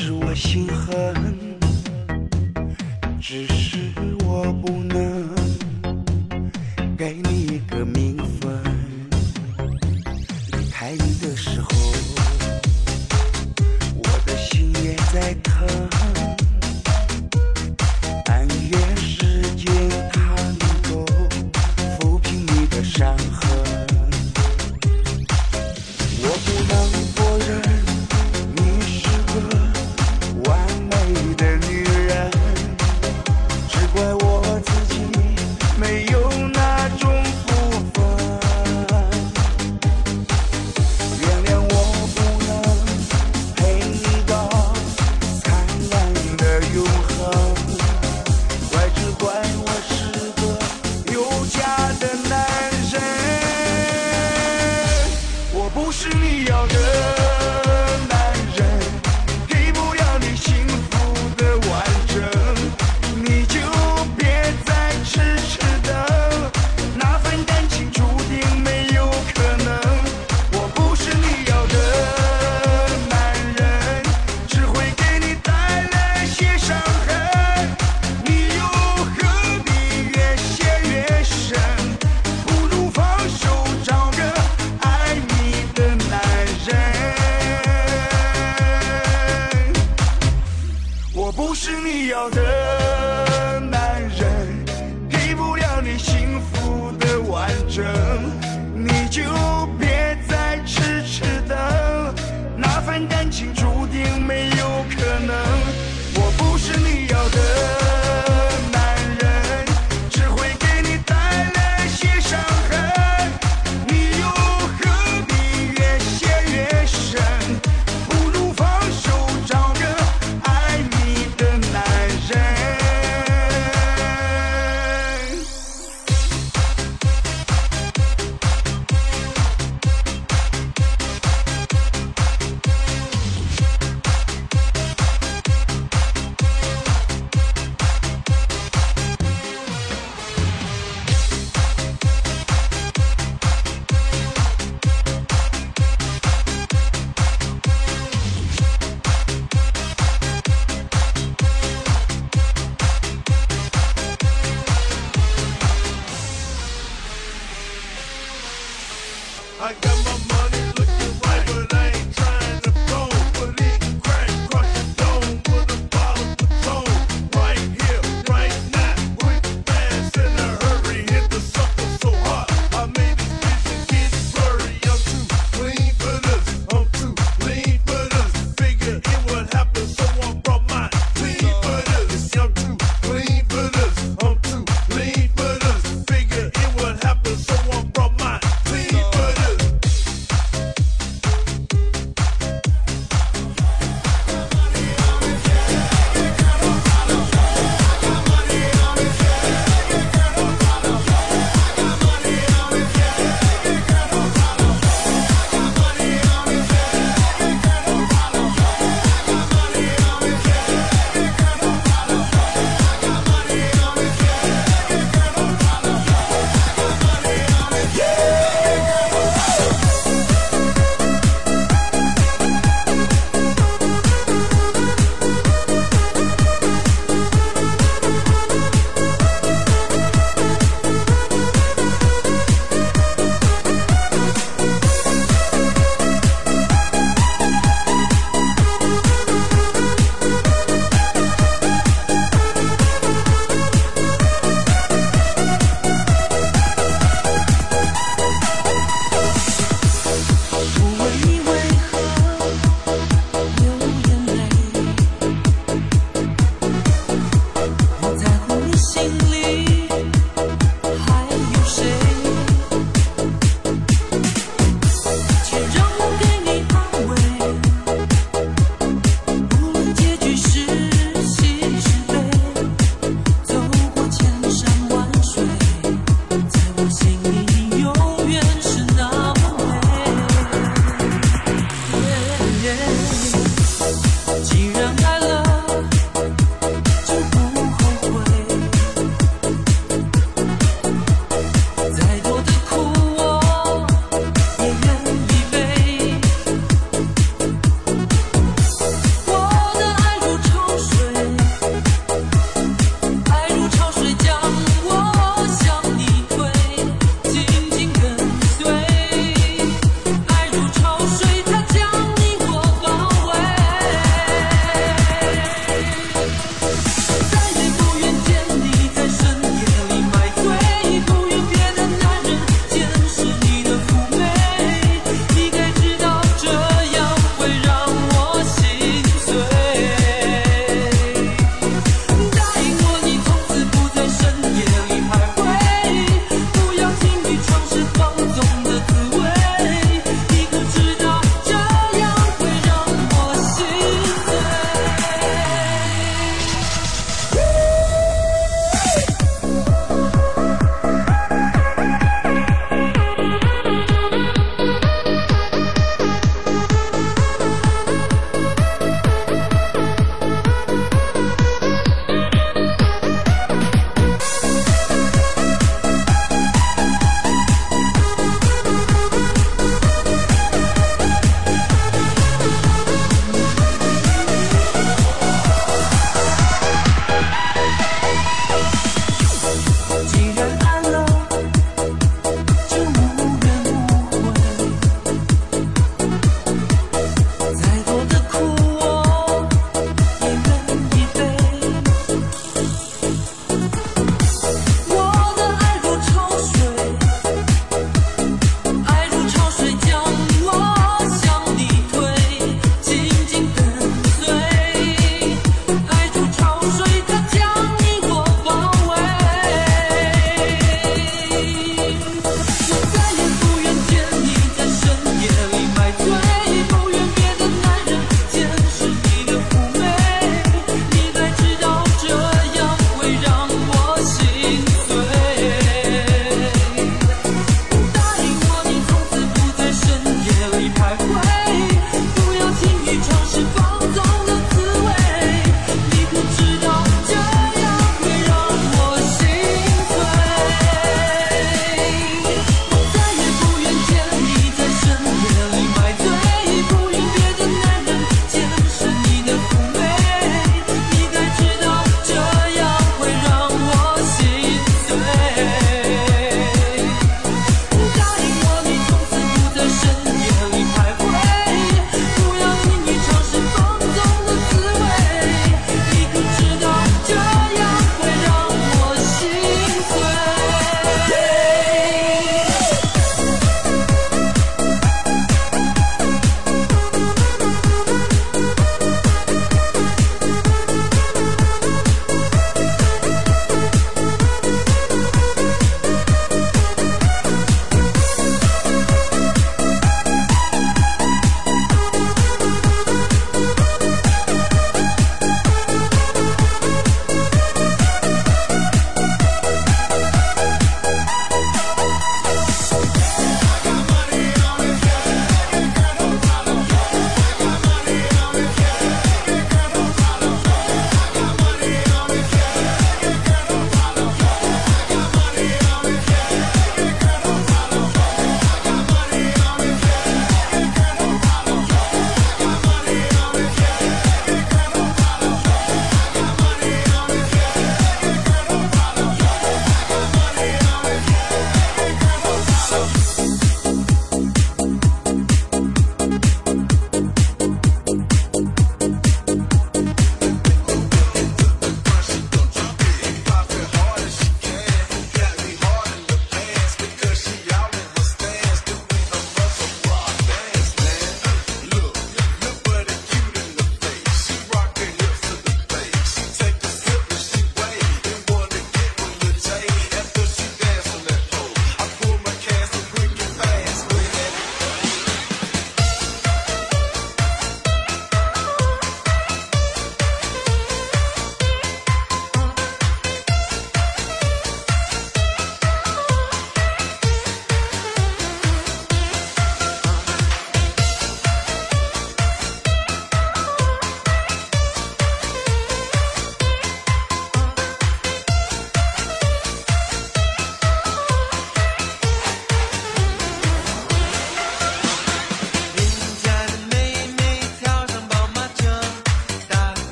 是我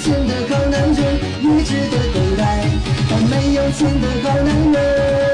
有钱的好男人也值得等待，但没有钱的好男人。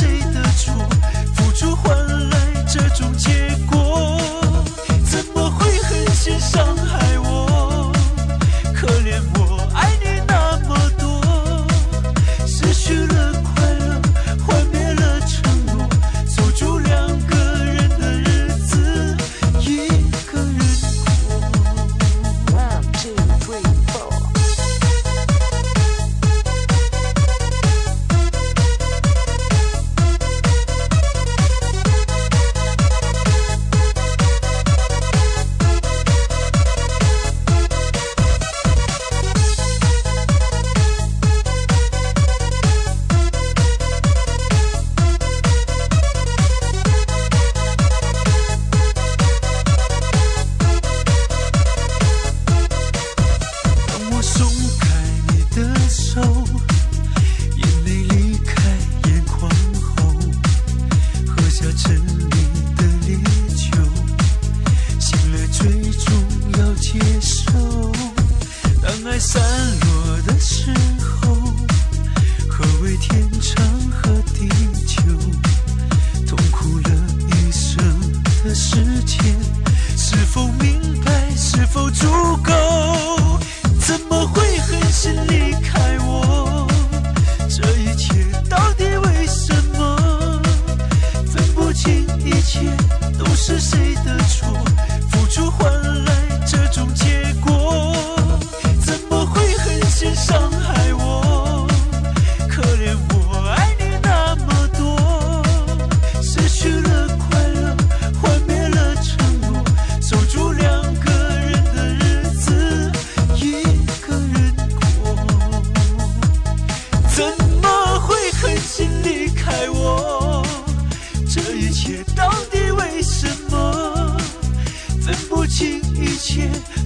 谁的错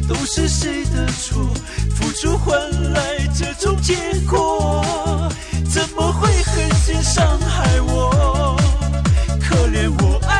都是谁的错？付出换来这种结果怎么会狠心伤害我？可怜我爱